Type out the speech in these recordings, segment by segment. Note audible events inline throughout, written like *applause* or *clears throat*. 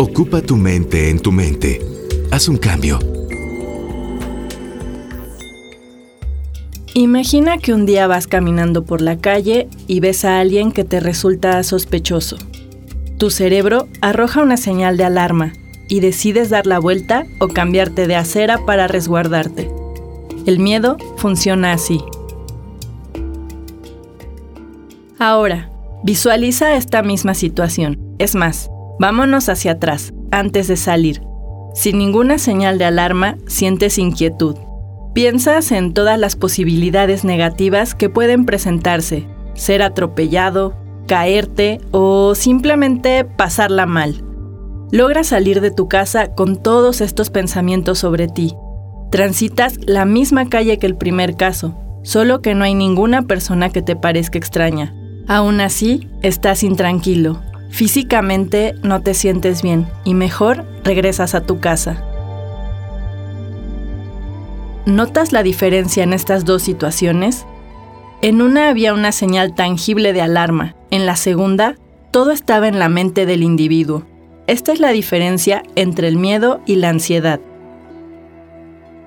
Ocupa tu mente en tu mente. Haz un cambio. Imagina que un día vas caminando por la calle y ves a alguien que te resulta sospechoso. Tu cerebro arroja una señal de alarma y decides dar la vuelta o cambiarte de acera para resguardarte. El miedo funciona así. Ahora, visualiza esta misma situación. Es más, vámonos hacia atrás, antes de salir. Sin ninguna señal de alarma, sientes inquietud. Piensas en todas las posibilidades negativas que pueden presentarse. Ser atropellado, caerte o simplemente pasarla mal. Logras salir de tu casa con todos estos pensamientos sobre ti. Transitas la misma calle que el primer caso, solo que no hay ninguna persona que te parezca extraña. Aún así, estás intranquilo. Físicamente no te sientes bien y mejor regresas a tu casa. ¿Notas la diferencia en estas dos situaciones? En una había una señal tangible de alarma, en la segunda, todo estaba en la mente del individuo. Esta es la diferencia entre el miedo y la ansiedad.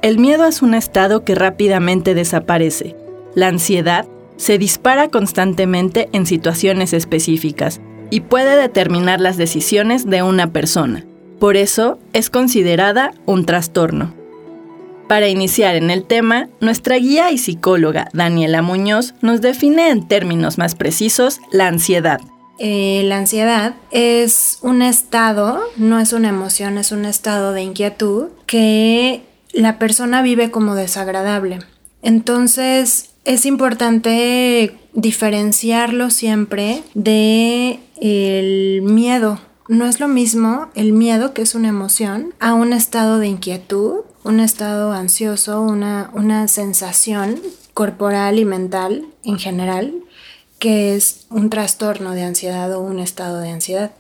El miedo es un estado que rápidamente desaparece. La ansiedad se dispara constantemente en situaciones específicas y puede determinar las decisiones de una persona. Por eso es considerada un trastorno. Para iniciar en el tema, nuestra guía y psicóloga Daniela Muñoz nos define en términos más precisos la ansiedad. Eh, la ansiedad es un estado, no es una emoción, es un estado de inquietud que la persona vive como desagradable. Entonces es importante diferenciarlo siempre de el miedo. No es lo mismo el miedo, que es una emoción, a un estado de inquietud un estado ansioso, una, una sensación corporal y mental en general, que es un trastorno de ansiedad o un estado de ansiedad.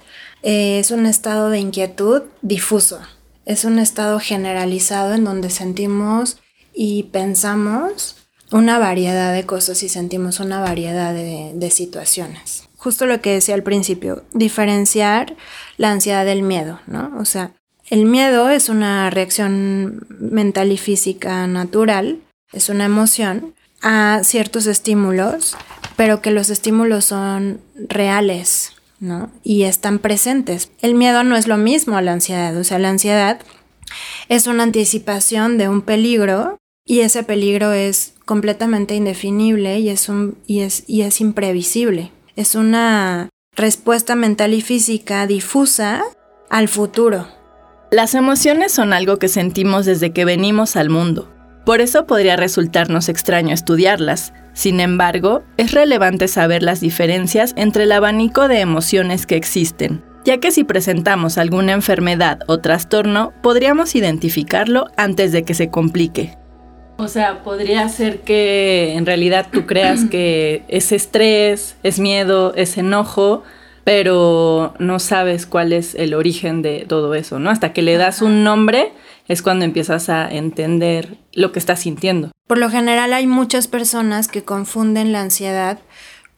Eh, es un estado de inquietud difuso, es un estado generalizado en donde sentimos y pensamos una variedad de cosas y sentimos una variedad de, situaciones. Justo lo que decía al principio, diferenciar la ansiedad del miedo, ¿no? O sea, el miedo es una reacción mental y física natural, es una emoción a ciertos estímulos, pero que los estímulos son reales, ¿no? Y están presentes. El miedo no es lo mismo a la ansiedad, o sea, la ansiedad es una anticipación de un peligro y ese peligro es completamente indefinible y es, un, y es, y es imprevisible. Es una respuesta mental y física difusa al futuro, las emociones son algo que sentimos desde que venimos al mundo. Por eso podría resultarnos extraño estudiarlas. Sin embargo, es relevante saber las diferencias entre el abanico de emociones que existen, ya que si presentamos alguna enfermedad o trastorno, podríamos identificarlo antes de que se complique. O sea, podría ser que en realidad tú creas que *clears throat* es estrés, es miedo, es enojo, pero no sabes cuál es el origen de todo eso, ¿no? Hasta que le das un nombre es cuando empiezas a entender lo que estás sintiendo. Por lo general hay muchas personas que confunden la ansiedad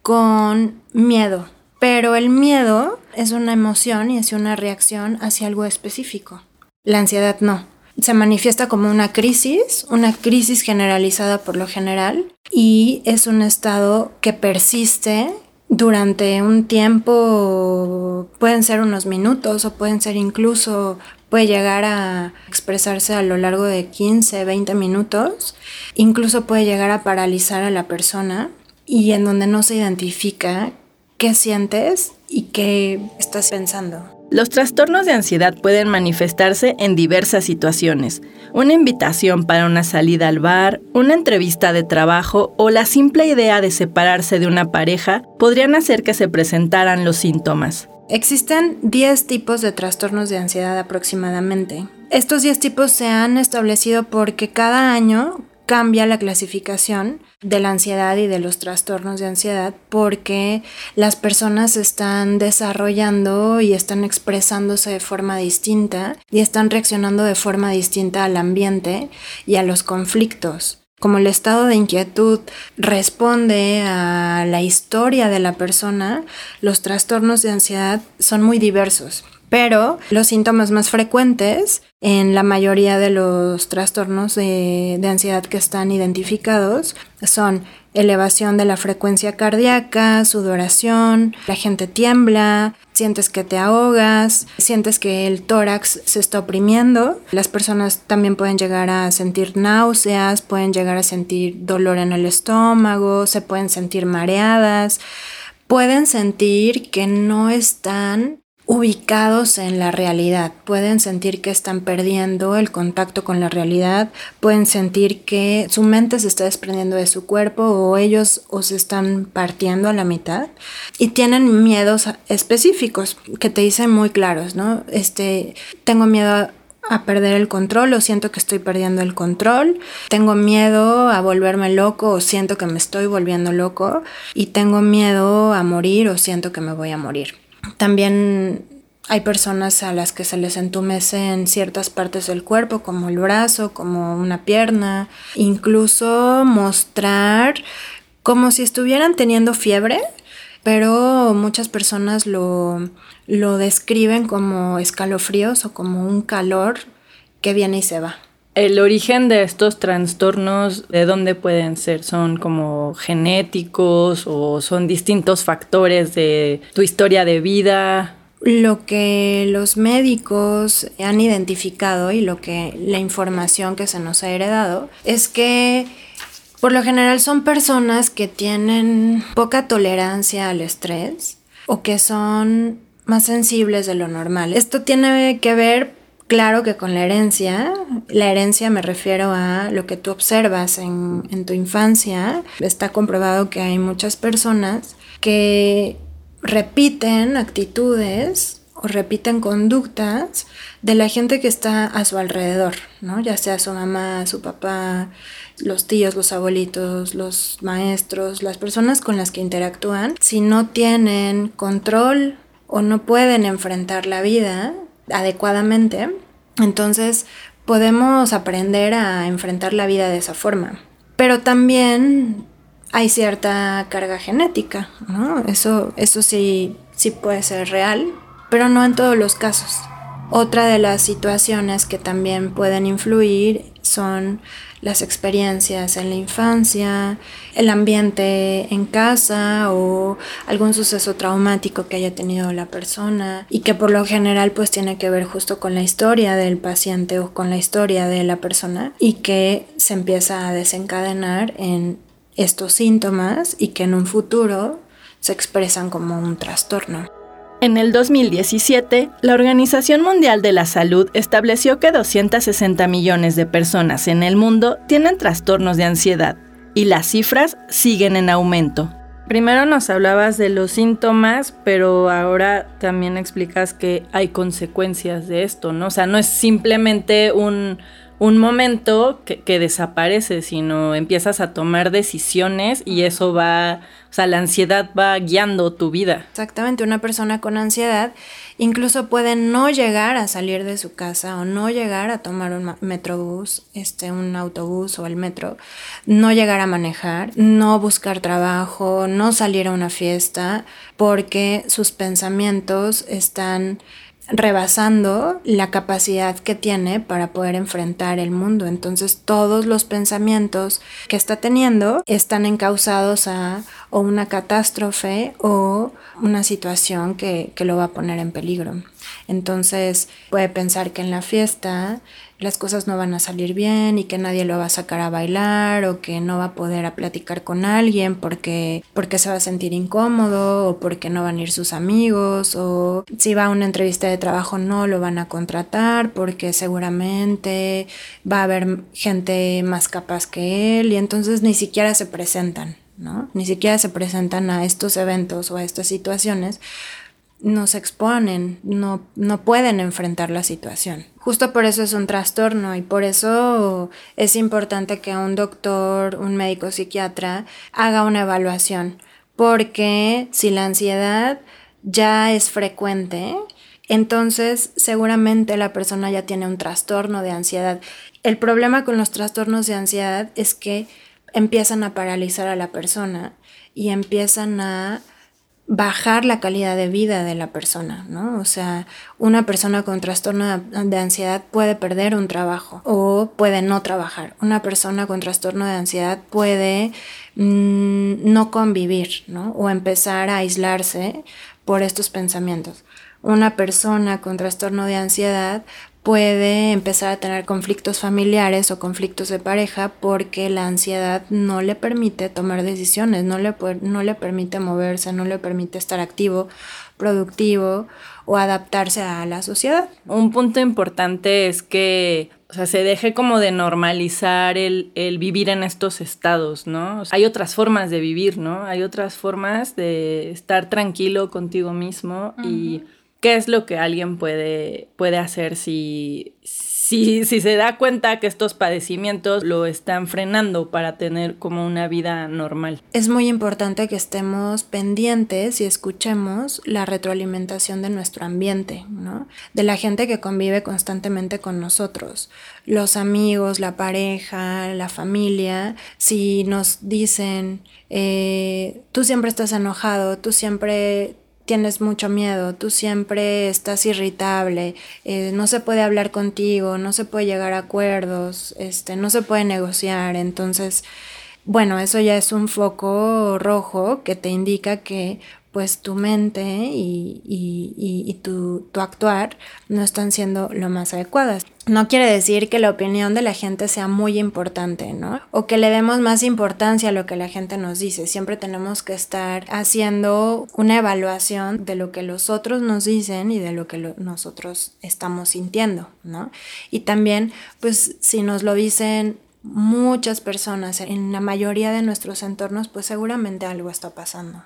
con miedo, pero el miedo es una emoción y es una reacción hacia algo específico. La ansiedad no. Se manifiesta como una crisis, una crisis generalizada por lo general, y es un estado que persiste durante un tiempo, pueden ser unos minutos o pueden ser incluso, puede llegar a expresarse a lo largo de 15, 20 minutos, incluso puede llegar a paralizar a la persona y en donde no se identifica qué sientes y qué estás pensando. Los trastornos de ansiedad pueden manifestarse en diversas situaciones. Una invitación para una salida al bar, una entrevista de trabajo o la simple idea de separarse de una pareja podrían hacer que se presentaran los síntomas. Existen 10 tipos de trastornos de ansiedad aproximadamente. Estos 10 tipos se han establecido porque cada año cambia la clasificación de la ansiedad y de los trastornos de ansiedad porque las personas están desarrollando y están expresándose de forma distinta y están reaccionando de forma distinta al ambiente y a los conflictos. como el estado de inquietud responde a la historia de la persona, los trastornos de ansiedad son muy diversos. Pero los síntomas más frecuentes en la mayoría de los trastornos de, ansiedad que están identificados son elevación de la frecuencia cardíaca, sudoración, la gente tiembla, sientes que te ahogas, sientes que el tórax se está oprimiendo. Las personas también pueden llegar a sentir náuseas, pueden llegar a sentir dolor en el estómago, se pueden sentir mareadas, pueden sentir que no están ubicados en la realidad, pueden sentir que están perdiendo el contacto con la realidad, pueden sentir que su mente se está desprendiendo de su cuerpo o ellos os están partiendo a la mitad y tienen miedos específicos que te dicen muy claros, ¿no? Este, tengo miedo a perder el control o siento que estoy perdiendo el control, tengo miedo a volverme loco o siento que me estoy volviendo loco y tengo miedo a morir o siento que me voy a morir. También hay personas a las que se les entumecen ciertas partes del cuerpo, como el brazo, como una pierna, incluso mostrar como si estuvieran teniendo fiebre, pero muchas personas lo, lo describen como escalofríos o como un calor que viene y se va. El origen de estos trastornos, ¿de dónde pueden ser? ¿Son como genéticos o son distintos factores de tu historia de vida? Lo que los médicos han identificado y lo que la información que se nos ha heredado es que por lo general son personas que tienen poca tolerancia al estrés o que son más sensibles de lo normal. Esto tiene que ver Claro que con la herencia, la herencia me refiero a lo que tú observas en, tu infancia. Está comprobado que hay muchas personas que repiten actitudes o repiten conductas de la gente que está a su alrededor, ¿no? Ya sea su mamá, su papá, los tíos, los abuelitos, los maestros, las personas con las que interactúan, si no tienen control o no pueden enfrentar la vida, adecuadamente, entonces podemos aprender a enfrentar la vida de esa forma. Pero también hay cierta carga genética, ¿no? Eso, eso sí, sí puede ser real, pero no en todos los casos. Otra de las situaciones que también pueden influir son las experiencias en la infancia, el ambiente en casa o algún suceso traumático que haya tenido la persona y que por lo general pues tiene que ver justo con la historia del paciente o con la historia de la persona y que se empieza a desencadenar en estos síntomas y que en un futuro se expresan como un trastorno. En el 2017, la Organización Mundial de la Salud estableció que 260 millones de personas en el mundo tienen trastornos de ansiedad y las cifras siguen en aumento. Primero nos hablabas de los síntomas, pero ahora también explicas que hay consecuencias de esto, ¿no? O sea, no es simplemente un, un momento que, que, desaparece, sino empiezas a tomar decisiones y eso va, o sea, la ansiedad va guiando tu vida. Exactamente, una persona con ansiedad incluso puede no llegar a salir de su casa o no llegar a tomar un metrobús, este, un autobús o el metro, no llegar a manejar, no buscar trabajo, no salir a una fiesta, porque sus pensamientos están rebasando la capacidad que tiene para poder enfrentar el mundo. Entonces todos los pensamientos que está teniendo están encausados a o una catástrofe o una situación que, que lo va a poner en peligro. Entonces puede pensar que en la fiesta las cosas no van a salir bien y que nadie lo va a sacar a bailar o que no va a poder a platicar con alguien porque, porque se va a sentir incómodo o porque no van a ir sus amigos o si va a una entrevista de trabajo no lo van a contratar porque seguramente va a haber gente más capaz que él y entonces ni siquiera se presentan, ¿no? Ni siquiera se presentan a estos eventos o a estas situaciones no se exponen, no, no pueden enfrentar la situación. Justo por eso es un trastorno y por eso es importante que un doctor, un médico psiquiatra haga una evaluación, porque si la ansiedad ya es frecuente, entonces seguramente la persona ya tiene un trastorno de ansiedad. El problema con los trastornos de ansiedad es que empiezan a paralizar a la persona y empiezan a bajar la calidad de vida de la persona, ¿no? O sea, una persona con trastorno de ansiedad puede perder un trabajo o puede no trabajar. Una persona con trastorno de ansiedad puede mm, no convivir, ¿no? O empezar a aislarse por estos pensamientos. Una persona con trastorno de ansiedad puede empezar a tener conflictos familiares o conflictos de pareja porque la ansiedad no le permite tomar decisiones, no le, no le permite moverse, no le permite estar activo, productivo o adaptarse a la sociedad. Un punto importante es que o sea, se deje como de normalizar el, vivir en estos estados, ¿no? hay otras formas de vivir, ¿no? Hay otras formas de estar tranquilo contigo mismo y qué es lo que alguien puede, puede hacer si, si, si, se da cuenta que estos padecimientos lo están frenando para tener como una vida normal. Es muy importante que estemos pendientes y escuchemos la retroalimentación de nuestro ambiente, ¿no? De la gente que convive constantemente con nosotros, los amigos, la pareja, la familia, si nos dicen, eh, tú siempre estás enojado, tú siempre tienes mucho miedo, tú siempre estás irritable, eh, no se puede hablar contigo, no se puede llegar a acuerdos, este, no se puede negociar, entonces, bueno, eso ya es un foco rojo que te indica que pues tu mente y, y, tu, tu, actuar no están siendo lo más adecuadas. No quiere decir que la opinión de la gente sea muy importante, ¿no? O que le demos más importancia a lo que la gente nos dice. Siempre tenemos que estar haciendo una evaluación de lo que los otros nos dicen y de lo que nosotros estamos sintiendo, ¿no? Y también, pues, si nos lo dicen muchas personas en la mayoría de nuestros entornos, pues seguramente algo está pasando.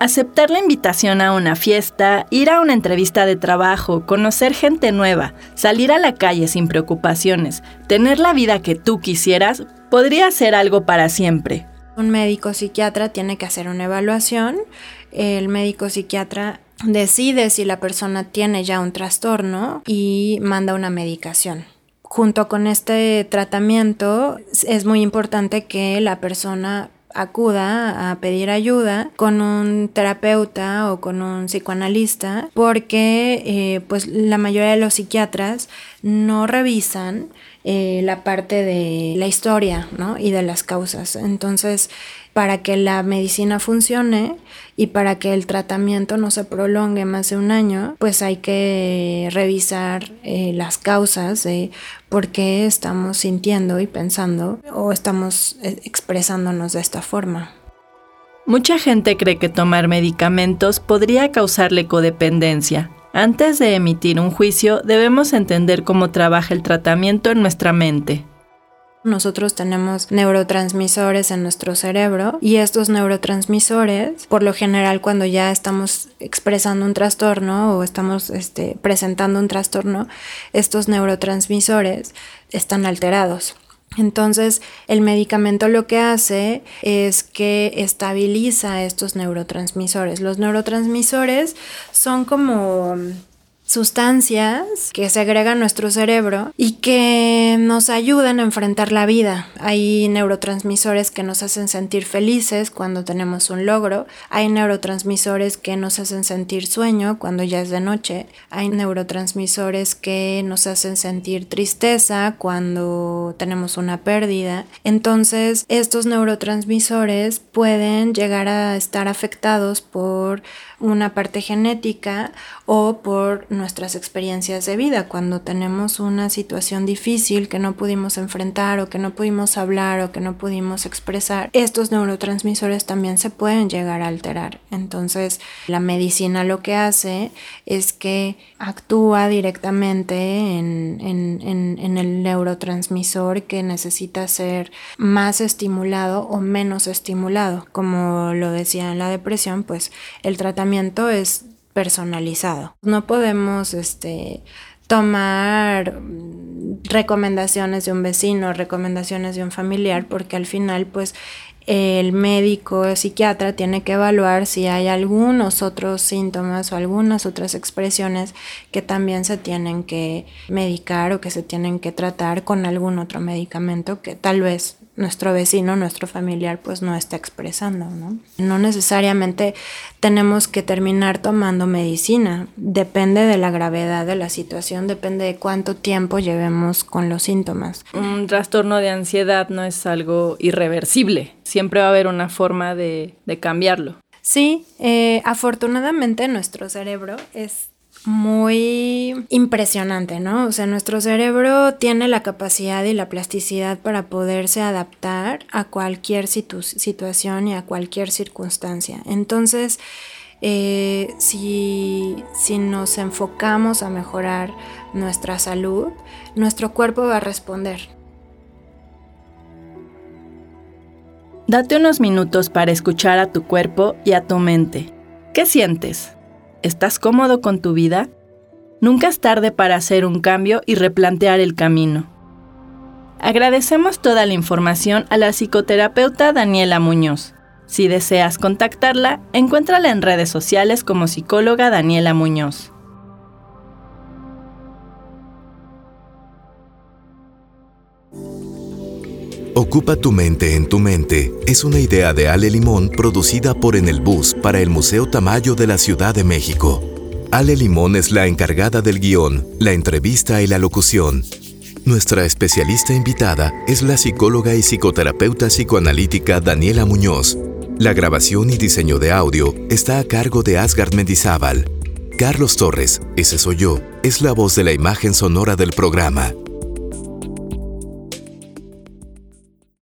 Aceptar la invitación a una fiesta, ir a una entrevista de trabajo, conocer gente nueva, salir a la calle sin preocupaciones, tener la vida que tú quisieras, podría ser algo para siempre. Un médico psiquiatra tiene que hacer una evaluación. El médico psiquiatra decide si la persona tiene ya un trastorno y manda una medicación junto con este tratamiento es muy importante que la persona acuda a pedir ayuda con un terapeuta o con un psicoanalista porque eh, pues la mayoría de los psiquiatras no revisan eh, la parte de la historia ¿no? y de las causas. Entonces, para que la medicina funcione y para que el tratamiento no se prolongue más de un año, pues hay que revisar eh, las causas de por qué estamos sintiendo y pensando o estamos eh, expresándonos de esta forma. Mucha gente cree que tomar medicamentos podría causarle codependencia. Antes de emitir un juicio, debemos entender cómo trabaja el tratamiento en nuestra mente. Nosotros tenemos neurotransmisores en nuestro cerebro y estos neurotransmisores, por lo general cuando ya estamos expresando un trastorno o estamos este, presentando un trastorno, estos neurotransmisores están alterados. Entonces, el medicamento lo que hace es que estabiliza estos neurotransmisores. Los neurotransmisores son como sustancias que se agregan a nuestro cerebro y que nos ayudan a enfrentar la vida. Hay neurotransmisores que nos hacen sentir felices cuando tenemos un logro, hay neurotransmisores que nos hacen sentir sueño cuando ya es de noche, hay neurotransmisores que nos hacen sentir tristeza cuando tenemos una pérdida. Entonces, estos neurotransmisores pueden llegar a estar afectados por una parte genética o por nuestras experiencias de vida. Cuando tenemos una situación difícil que no pudimos enfrentar o que no pudimos hablar o que no pudimos expresar, estos neurotransmisores también se pueden llegar a alterar. Entonces, la medicina lo que hace es que actúa directamente en, en el neurotransmisor que necesita ser más estimulado o menos estimulado. Como lo decía en la depresión, pues el tratamiento es personalizado. No podemos este, tomar recomendaciones de un vecino, recomendaciones de un familiar, porque al final pues el médico psiquiatra tiene que evaluar si hay algunos otros síntomas o algunas otras expresiones que también se tienen que medicar o que se tienen que tratar con algún otro medicamento que tal vez nuestro vecino, nuestro familiar, pues no está expresando, ¿no? No necesariamente tenemos que terminar tomando medicina, depende de la gravedad de la situación, depende de cuánto tiempo llevemos con los síntomas. Un trastorno de ansiedad no es algo irreversible, siempre va a haber una forma de, cambiarlo. Sí, eh, afortunadamente nuestro cerebro es muy impresionante, ¿no? O sea, nuestro cerebro tiene la capacidad y la plasticidad para poderse adaptar a cualquier situación y a cualquier circunstancia. Entonces, eh, si, si nos enfocamos a mejorar nuestra salud, nuestro cuerpo va a responder. Date unos minutos para escuchar a tu cuerpo y a tu mente. ¿Qué sientes? ¿Estás cómodo con tu vida? Nunca es tarde para hacer un cambio y replantear el camino. Agradecemos toda la información a la psicoterapeuta Daniela Muñoz. Si deseas contactarla, encuéntrala en redes sociales como psicóloga Daniela Muñoz. Ocupa tu mente en tu mente es una idea de Ale Limón producida por En el Bus para el Museo Tamayo de la Ciudad de México. Ale Limón es la encargada del guion, la entrevista y la locución. Nuestra especialista invitada es la psicóloga y psicoterapeuta psicoanalítica Daniela Muñoz. La grabación y diseño de audio está a cargo de Asgard Mendizábal. Carlos Torres, ese soy yo, es la voz de la imagen sonora del programa.